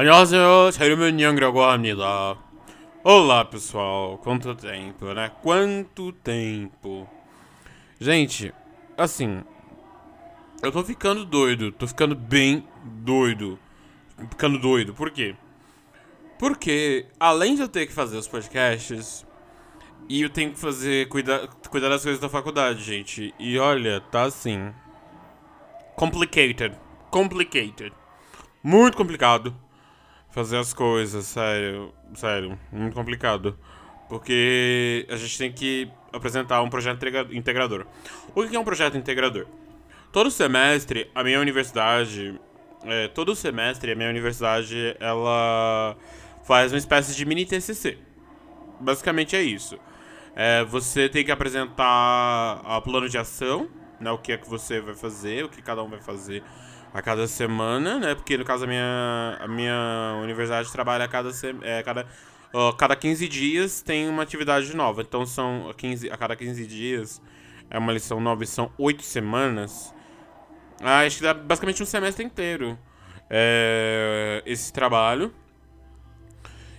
안녕하세요. 자유면양이라고 합니다. Olá, pessoal. Quanto tempo, né? Quanto tempo. Gente, assim, eu tô ficando doido. Tô ficando bem doido. Ficando doido. Por quê? Porque, além de eu ter que fazer os podcasts, e eu tenho que fazer, cuidar, cuidar das coisas da faculdade, gente. E olha, tá assim. Complicated. Complicated. Muito complicado fazer as coisas, sério. Sério, muito complicado. Porque a gente tem que apresentar um projeto integrador. O que é um projeto integrador? Todo semestre, a minha universidade. É, todo semestre, a minha universidade, ela faz uma espécie de mini TCC. Basicamente é isso. É, você tem que apresentar o plano de ação, né, o que é que você vai fazer, o que cada um vai fazer a cada semana, né? Porque no caso a minha, a minha universidade trabalha a cada, é, cada, uh, cada 15 dias tem uma atividade nova. Então são 15, a cada 15 dias é uma lição nova e são 8 semanas. Ah, acho que dá basicamente um semestre inteiro é, esse trabalho.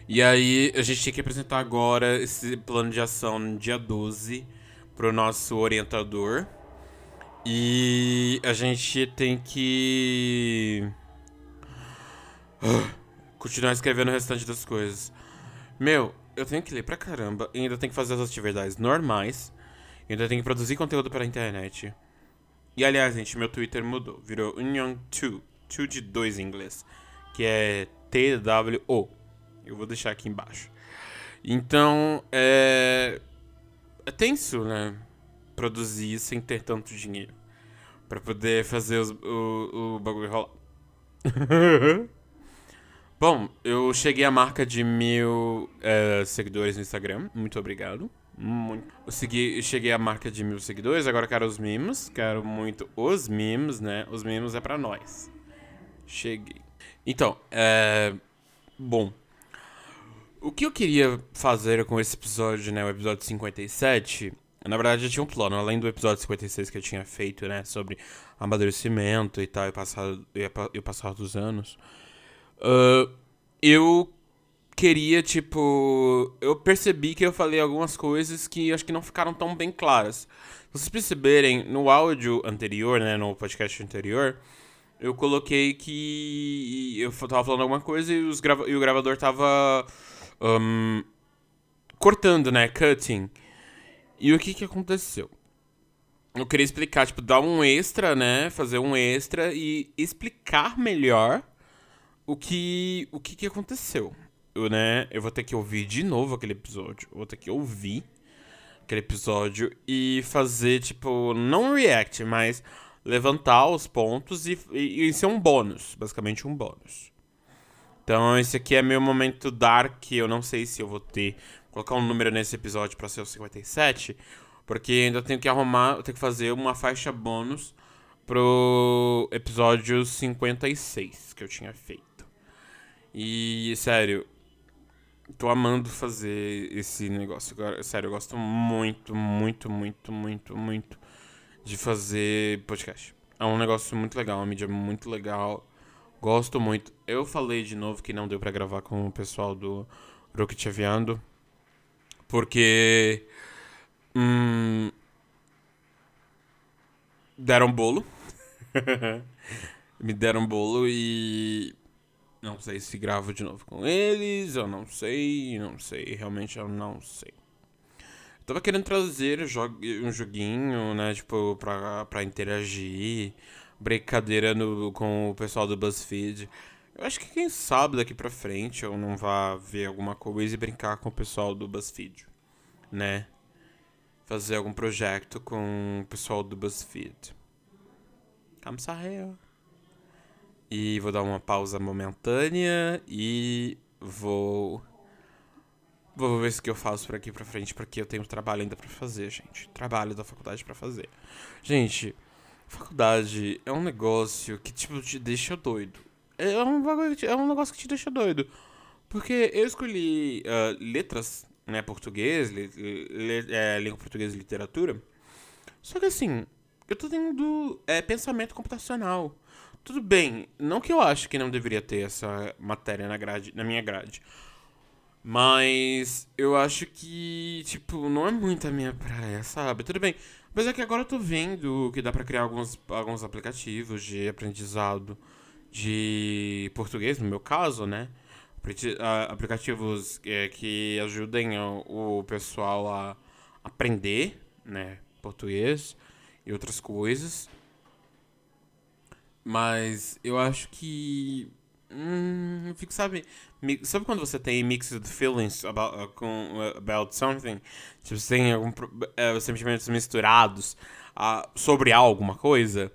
E aí a gente tem que apresentar agora esse plano de ação no dia 12 pro nosso orientador. E a gente tem que. continuar escrevendo o restante das coisas. Meu, eu tenho que ler pra caramba. E ainda tenho que fazer as atividades normais. E ainda tenho que produzir conteúdo para a internet. E aliás, gente, meu Twitter mudou. Virou Union2. 2 de 2 em inglês. Que é T-W-O. Eu vou deixar aqui embaixo. Então, é. É tenso, né? Produzir sem ter tanto dinheiro. para poder fazer os, o, o bagulho rolar. Bom, eu cheguei à marca de mil é, seguidores no Instagram. Muito obrigado. Muito. Eu, segui, cheguei à marca de mil seguidores, agora quero os mimos. Quero muito os mimos, né? Os mimos é para nós. Cheguei. Então, é. Bom. O que eu queria fazer com esse episódio, né? O episódio 57 na verdade, eu tinha um plano, além do episódio 56 que eu tinha feito, né, sobre amadurecimento e tal, e, passado, e o passar dos anos. Uh, eu queria, tipo. Eu percebi que eu falei algumas coisas que acho que não ficaram tão bem claras. Se vocês perceberem, no áudio anterior, né, no podcast anterior, eu coloquei que eu tava falando alguma coisa e, os grava e o gravador tava. Um, cortando, né? Cutting. E o que que aconteceu? Eu queria explicar, tipo, dar um extra, né? Fazer um extra e explicar melhor o que o que, que aconteceu. Eu, né? Eu vou ter que ouvir de novo aquele episódio. Eu vou ter que ouvir aquele episódio e fazer, tipo, não react, mas levantar os pontos e, e, e ser um bônus. Basicamente um bônus. Então, esse aqui é meu momento dark. Eu não sei se eu vou ter colocar um número nesse episódio para ser o 57, porque ainda tenho que arrumar, tenho que fazer uma faixa bônus pro episódio 56 que eu tinha feito. E, sério, tô amando fazer esse negócio. Agora, sério, eu gosto muito, muito, muito, muito, muito de fazer podcast. É um negócio muito legal, uma mídia muito legal. Gosto muito. Eu falei de novo que não deu para gravar com o pessoal do Rocket Aviando. Porque. Hum, deram bolo. Me deram bolo e. Não sei se gravo de novo com eles, eu não sei, não sei, realmente eu não sei. Eu tava querendo trazer um joguinho, né, tipo, pra, pra interagir, brincadeira no, com o pessoal do BuzzFeed. Eu acho que quem sabe daqui pra frente eu não vá ver alguma coisa e brincar com o pessoal do BuzzFeed, né? Fazer algum projeto com o pessoal do BuzzFeed. Kamsahayo. E vou dar uma pausa momentânea e vou. Vou ver o que eu faço por aqui pra frente, porque eu tenho trabalho ainda pra fazer, gente. Trabalho da faculdade pra fazer. Gente, faculdade é um negócio que, tipo, te deixa doido é um, é um negócio que te deixa doido. Porque eu escolhi uh, letras, né, português, é, língua portuguesa e literatura. Só que assim, eu tô tendo é, pensamento computacional. tudo bem, não que eu acho que não deveria ter essa matéria na grade, na minha grade. Mas eu acho que, tipo, não é muito a minha praia, sabe? Tudo bem. Mas é que agora eu tô vendo que dá pra criar alguns, alguns aplicativos de aprendizado de português, no meu caso, né? Aplicativos é, que ajudem o pessoal a aprender, né? Português e outras coisas. Mas eu acho que. Hum, fico, sabe. Sabe quando você tem mixed feelings about, uh, com, uh, about something? Tipo, você tem algum, uh, sentimentos misturados uh, sobre alguma coisa?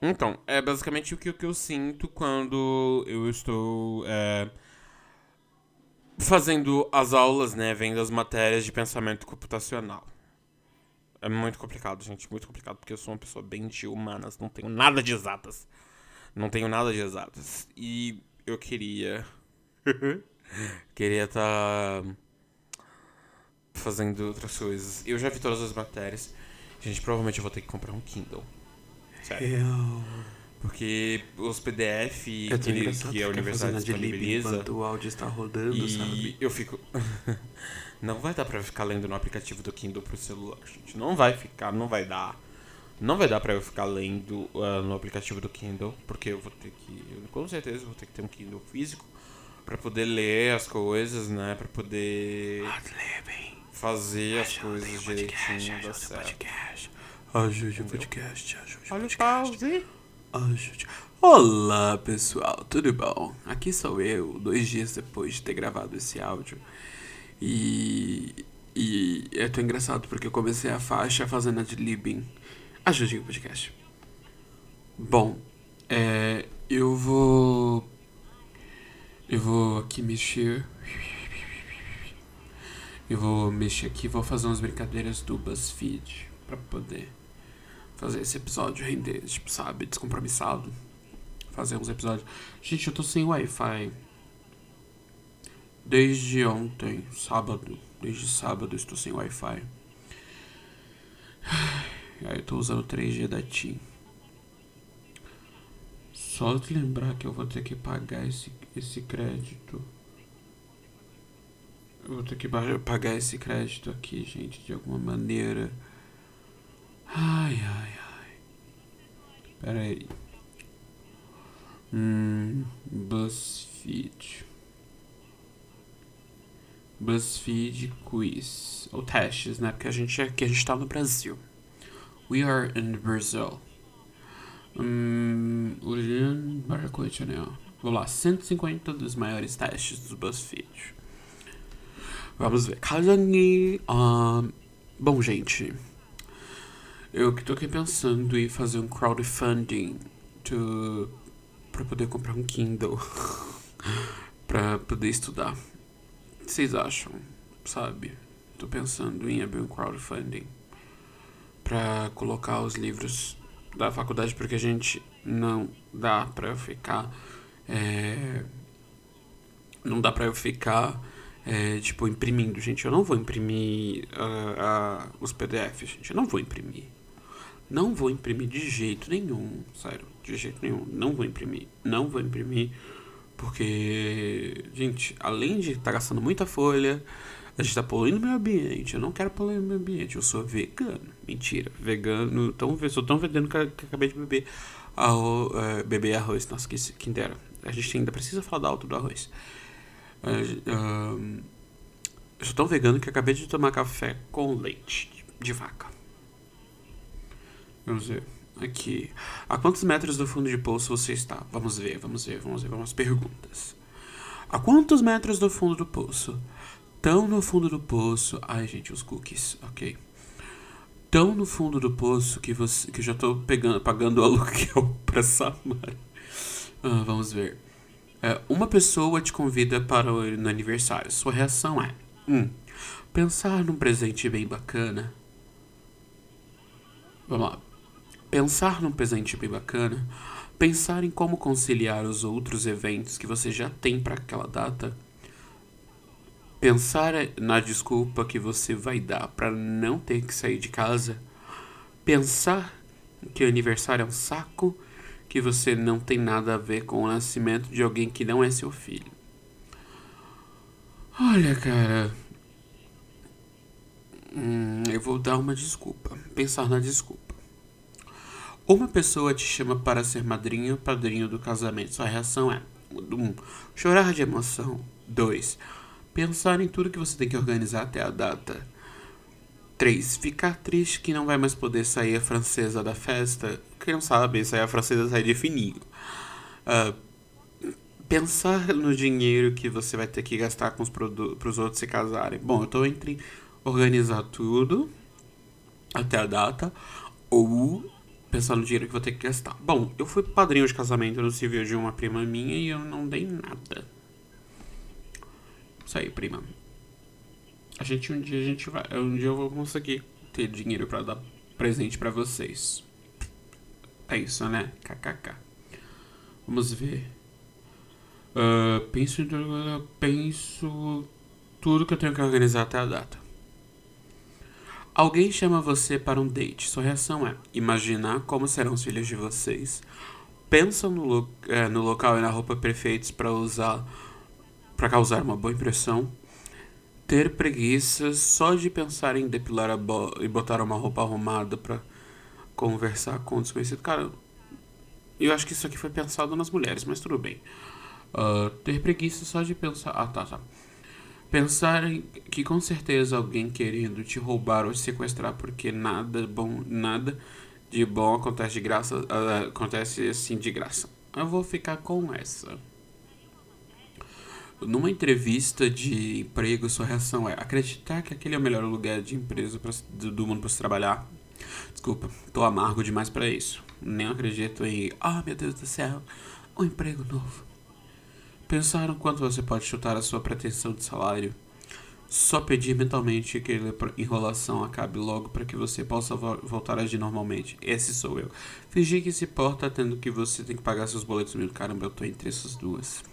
Então, é basicamente o que, o que eu sinto quando eu estou é, fazendo as aulas, né? Vendo as matérias de pensamento computacional. É muito complicado, gente. Muito complicado, porque eu sou uma pessoa bem de humanas. Não tenho nada de exatas. Não tenho nada de exatas. E eu queria. queria estar. Tá fazendo outras coisas. Eu já vi todas as matérias. Gente, provavelmente eu vou ter que comprar um Kindle. Sério. Eu... Porque os PDF é que, a universidade disponibiliza. O áudio está rodando, e sabe? eu fico. não vai dar pra ficar lendo no aplicativo do Kindle pro celular, gente. Não vai ficar, não vai dar. Não vai dar pra eu ficar lendo uh, no aplicativo do Kindle, porque eu vou ter que. Eu, com certeza vou ter que ter um Kindle físico pra poder ler as coisas, né? Pra poder. Fazer as coisas direitinho certo. Ajude o podcast, ajude Olha o pause. Ajude. Olá, pessoal, tudo bom? Aqui sou eu, dois dias depois de ter gravado esse áudio. E. E é tão engraçado porque eu comecei a faixa fazendo a de Libin. Ajude o podcast. Bom, é. Eu vou. Eu vou aqui mexer. Eu vou mexer aqui, vou fazer umas brincadeiras do BuzzFeed para poder fazer esse episódio render, tipo, sabe, descompromissado. Fazer uns episódios. Gente, eu tô sem Wi-Fi. Desde ontem, sábado. Desde sábado estou sem Wi-Fi. Aí eu tô usando 3G da TIM. Só de lembrar que eu vou ter que pagar esse, esse crédito. Eu vou ter que pagar esse crédito aqui, gente, de alguma maneira. Ai, ai, ai. Pera aí. Hum, BuzzFeed. BuzzFeed Quiz. Ou testes, né? Porque a gente aqui a gente tá no Brasil. We are in Brazil. Hum, para né? Vamos lá, 150 dos maiores testes do BuzzFeed. Vamos ver. Kazani. Um, bom, gente. Eu que tô aqui pensando em fazer um crowdfunding to, pra poder comprar um Kindle pra poder estudar. O que vocês acham? Sabe? Tô pensando em abrir um crowdfunding pra colocar os livros da faculdade porque a gente não dá pra eu ficar. É, não dá pra eu ficar. É, tipo, imprimindo, gente. Eu não vou imprimir uh, uh, os PDFs, gente. Eu não vou imprimir. Não vou imprimir de jeito nenhum, sério, de jeito nenhum. Não vou imprimir, não vou imprimir, porque, gente, além de estar tá gastando muita folha, a gente está poluindo o meio ambiente. Eu não quero poluir o meio ambiente, eu sou vegano. Mentira, vegano, tão, sou tão vegano que, que acabei de beber, arroz, é, beber arroz. Nossa, que, quem dera. A gente ainda precisa falar da alto do arroz. É, eu sou tão vegano que acabei de tomar café com leite de vaca. Vamos ver. Aqui. A quantos metros do fundo de poço você está? Vamos ver, vamos ver, vamos ver. Vamos perguntas. A quantos metros do fundo do poço? Tão no fundo do poço. Ai, gente, os cookies. Ok. Tão no fundo do poço que você que eu já tô pegando, pagando aluguel pra Samara. Ah, vamos ver. É, uma pessoa te convida para o no aniversário. Sua reação é: 1. Um, pensar num presente bem bacana. Vamos lá. Pensar num presente bem bacana, pensar em como conciliar os outros eventos que você já tem para aquela data, pensar na desculpa que você vai dar para não ter que sair de casa, pensar que o aniversário é um saco que você não tem nada a ver com o nascimento de alguém que não é seu filho. Olha, cara. Hum, eu vou dar uma desculpa. Pensar na desculpa. Uma pessoa te chama para ser madrinha ou padrinho do casamento. Sua reação é: 1. Um, chorar de emoção. 2. Pensar em tudo que você tem que organizar até a data. 3. Ficar triste que não vai mais poder sair a francesa da festa. Quem não sabe, sair a francesa sai de fininho. Uh, pensar no dinheiro que você vai ter que gastar com os para os outros se casarem. Bom, eu tô entre organizar tudo até a data ou pensar no dinheiro que vou ter que gastar. Bom, eu fui padrinho de casamento no civil de uma prima minha e eu não dei nada. Isso aí, prima. A gente um dia a gente vai, um dia eu vou conseguir ter dinheiro para dar presente para vocês. É isso, né? KKK. Vamos ver. Uh, penso, penso tudo que eu tenho que organizar até a data. Alguém chama você para um date. Sua reação é imaginar como serão os filhos de vocês. Pensa no, lo é, no local e na roupa perfeitos para usar para causar uma boa impressão ter preguiça só de pensar em depilar e botar uma roupa arrumada para conversar com o desconhecido. Cara, eu acho que isso aqui foi pensado nas mulheres, mas tudo bem. Uh, ter preguiça só de pensar. Ah, tá, tá. Pensar que com certeza alguém querendo te roubar ou te sequestrar porque nada bom, nada de bom acontece de graça, uh, acontece assim de graça. Eu vou ficar com essa. Numa entrevista de emprego, sua reação é acreditar que aquele é o melhor lugar de empresa pra, do, do mundo para se trabalhar. Desculpa, tô amargo demais para isso. Nem acredito em, ah, oh, meu Deus do céu, um emprego novo. Pensaram quanto você pode chutar a sua pretensão de salário? Só pedir mentalmente que a enrolação acabe logo para que você possa vo voltar a agir normalmente. Esse sou eu. Fingir que se porta tendo que você tem que pagar seus boletos mil. Caramba, eu tô entre essas duas.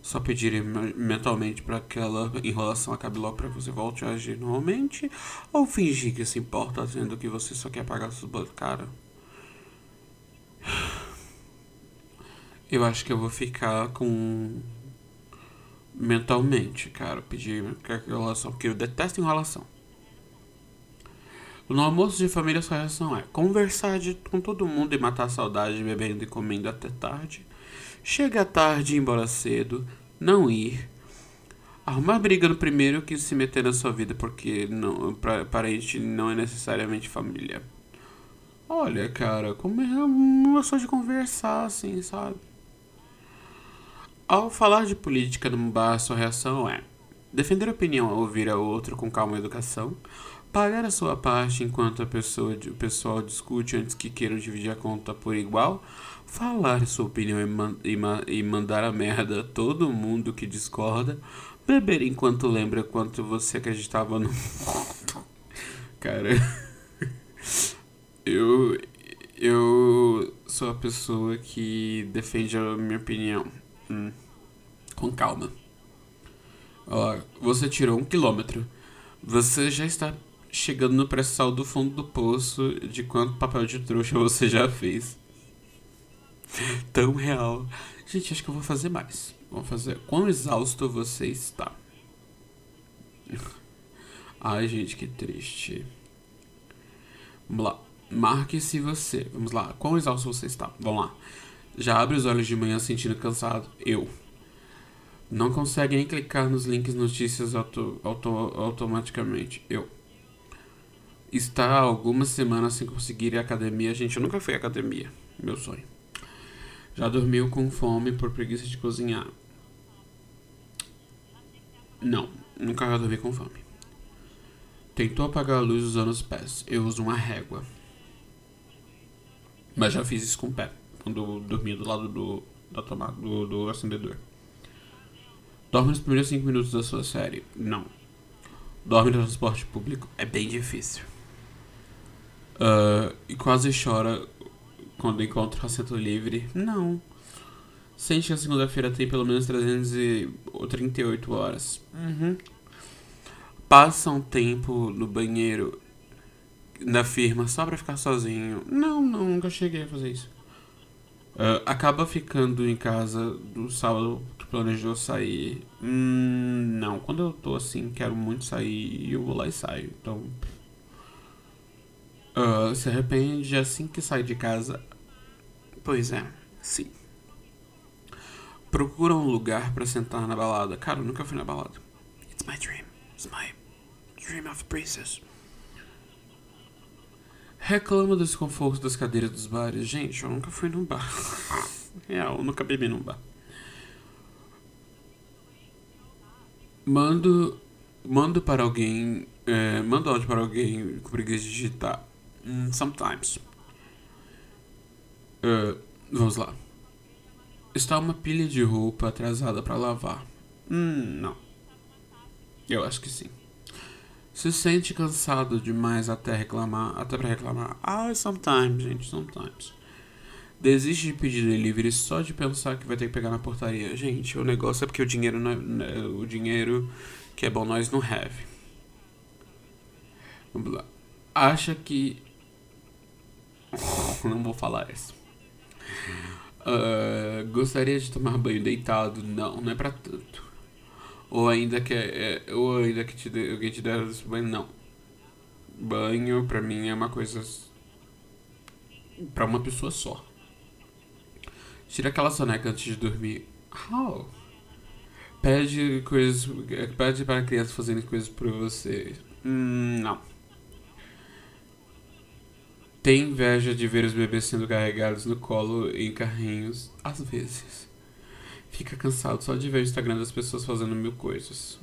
Só pedir mentalmente para que aquela enrolação acabe logo para que você volte a agir normalmente? Ou fingir que se importa dizendo que você só quer pagar seus boletos? Cara. Eu acho que eu vou ficar com. Mentalmente, cara. Pedir enrolação. Porque eu detesto enrolação. No almoço de família, sua reação é conversar de, com todo mundo e matar a saudade bebendo e comendo até tarde Chega tarde e ir embora cedo, não ir. Arrumar briga no primeiro que se meter na sua vida porque não, pra, parente não é necessariamente família. Olha, cara, como é uma só de conversar, assim, sabe? Ao falar de política no bar, sua reação é defender a opinião ao ouvir a outro com calma e educação, pagar a sua parte enquanto a pessoa, o pessoal discute antes que queiram dividir a conta por igual, falar sua opinião e, man e, e mandar a merda a todo mundo que discorda, beber enquanto lembra quanto você acreditava no mundo. Cara, eu eu sou a pessoa que defende a minha opinião. Hum. Com calma. Ó, você tirou um quilômetro. Você já está chegando no pré-sal do fundo do poço de quanto papel de trouxa você já fez. Tão real. Gente, acho que eu vou fazer mais. Vou fazer. Quão exausto você está? Ai, gente, que triste. Vamos lá. Marque se você. Vamos lá. Quão exausto você está? Vamos lá. Já abre os olhos de manhã sentindo cansado? Eu. Não consegue nem clicar nos links notícias auto, auto, automaticamente? Eu. Está algumas semanas sem conseguir ir à academia? Gente, eu nunca fui à academia. Meu sonho. Já dormiu com fome por preguiça de cozinhar? Não, nunca já dormi com fome. Tentou apagar a luz usando os pés. Eu uso uma régua. Mas já fiz isso com o pé, quando dormi do lado do, da tomada, do, do acendedor. Dorme nos primeiros 5 minutos da sua série? Não. Dorme no transporte público? É bem difícil. Uh, e quase chora quando encontra assento livre. Não. Sente que a segunda-feira tem pelo menos 338 horas. Uhum. Passa um tempo no banheiro da firma só pra ficar sozinho. Não, não, nunca cheguei a fazer isso. Uh, acaba ficando em casa do sábado, tu planejou sair? Hum, não, quando eu tô assim, quero muito sair, eu vou lá e saio. Então. Uh, se arrepende assim que sai de casa? Pois é, sim. Procura um lugar para sentar na balada. Cara, eu nunca fui na balada. It's my dream. It's my dream of princess. Reclama do desconforto das cadeiras dos bares. Gente, eu nunca fui num bar. Real, eu nunca bebi num bar. Mando. Mando para alguém. É, mando áudio para alguém com preguiça de digitar. Mm, sometimes. Uh, vamos lá. Está uma pilha de roupa atrasada para lavar. Hum, não. Eu acho que sim. Se sente cansado demais até reclamar, até para reclamar. Ah, sometimes, gente, sometimes. Desiste de pedir delivery só de pensar que vai ter que pegar na portaria. Gente, o negócio é porque o dinheiro é, né, o dinheiro que é bom nós não have. Vamos lá. Acha que não vou falar isso. Uh, gostaria de tomar banho deitado? Não, não é para tanto. Ou ainda que é, é, ou ainda que te dê, alguém te der banho, não. Banho pra mim é uma coisa para uma pessoa só. Tira aquela soneca antes de dormir. How? Pede coisas, pede para a criança fazerem coisas por você. Hum, não. Tem inveja de ver os bebês sendo carregados no colo em carrinhos, às vezes. Fica cansado só de ver o Instagram das pessoas fazendo mil coisas.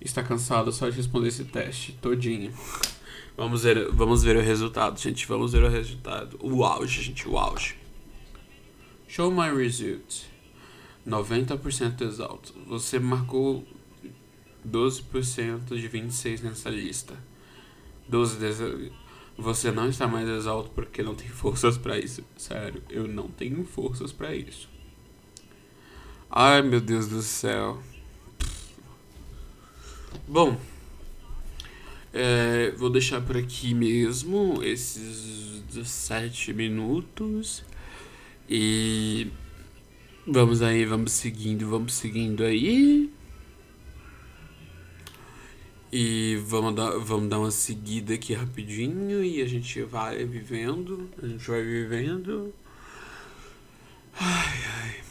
Está cansado só de responder esse teste todinho. Vamos ver, vamos ver o resultado, gente. Vamos ver o resultado. O auge, gente, o auge. Show my result. 90% exalto. Você marcou 12% de 26 nessa lista. 12 des... Você não está mais exalto porque não tem forças para isso. Sério, eu não tenho forças para isso. Ai, meu Deus do céu. Bom, é, vou deixar por aqui mesmo esses 17 minutos. E vamos aí, vamos seguindo, vamos seguindo aí. E vamos dar, vamos dar uma seguida aqui rapidinho e a gente vai vivendo, a gente vai vivendo. Ai, ai.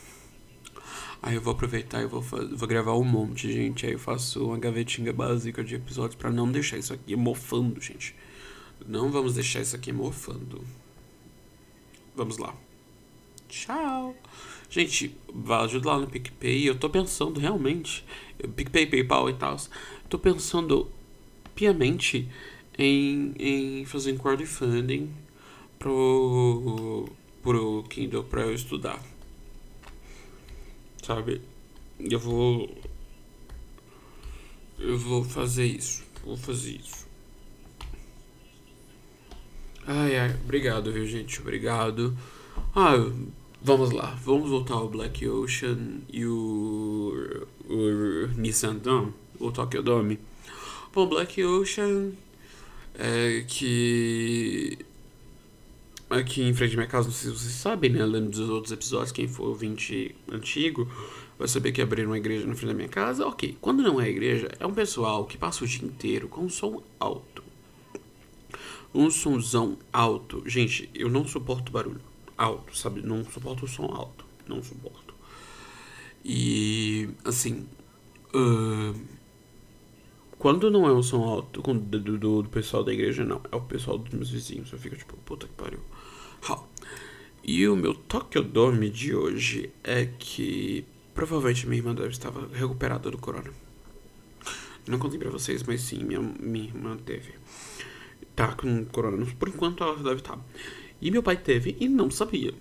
Aí eu vou aproveitar e vou, vou gravar um monte, gente. Aí eu faço uma gavetinha básica de episódios para não deixar isso aqui mofando, gente. Não vamos deixar isso aqui mofando. Vamos lá. Tchau. Gente, ajuda lá no PicPay. Eu tô pensando realmente. PicPay, PayPal e tal. Tô pensando piamente em, em fazer um crowdfunding pro, pro Kindle pra eu estudar sabe? Eu vou. Eu vou fazer isso. Vou fazer isso. Ai, ai, obrigado, viu, gente? Obrigado. Ah, vamos lá. Vamos voltar ao Black Ocean e o, o Nissan Dome, o Tokyo Dome. Bom, Black Ocean é que aqui em frente à minha casa, não sei se vocês sabem, né? Lendo dos outros episódios, quem for ouvinte antigo vai saber que abriram uma igreja na frente da minha casa. Ok, quando não é igreja, é um pessoal que passa o dia inteiro com um som alto. Um somzão alto. Gente, eu não suporto barulho alto, sabe? Não suporto o som alto. Não suporto. E, assim. Uh, quando não é um som alto do, do, do, pessoal da igreja, não. É o pessoal dos meus vizinhos. Eu fico tipo, puta que pariu. E o meu Tokyo Dome de hoje é que provavelmente minha irmã deve estar recuperada do corona. Não contei pra vocês, mas sim, minha, minha irmã teve. Tá com corona. Por enquanto ela deve estar. E meu pai teve e não sabia.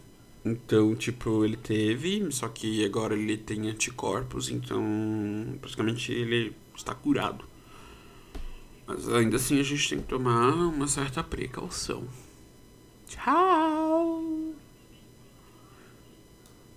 Então, tipo, ele teve, só que agora ele tem anticorpos, então praticamente ele está curado. Mas ainda assim a gente tem que tomar uma certa precaução. Tchau!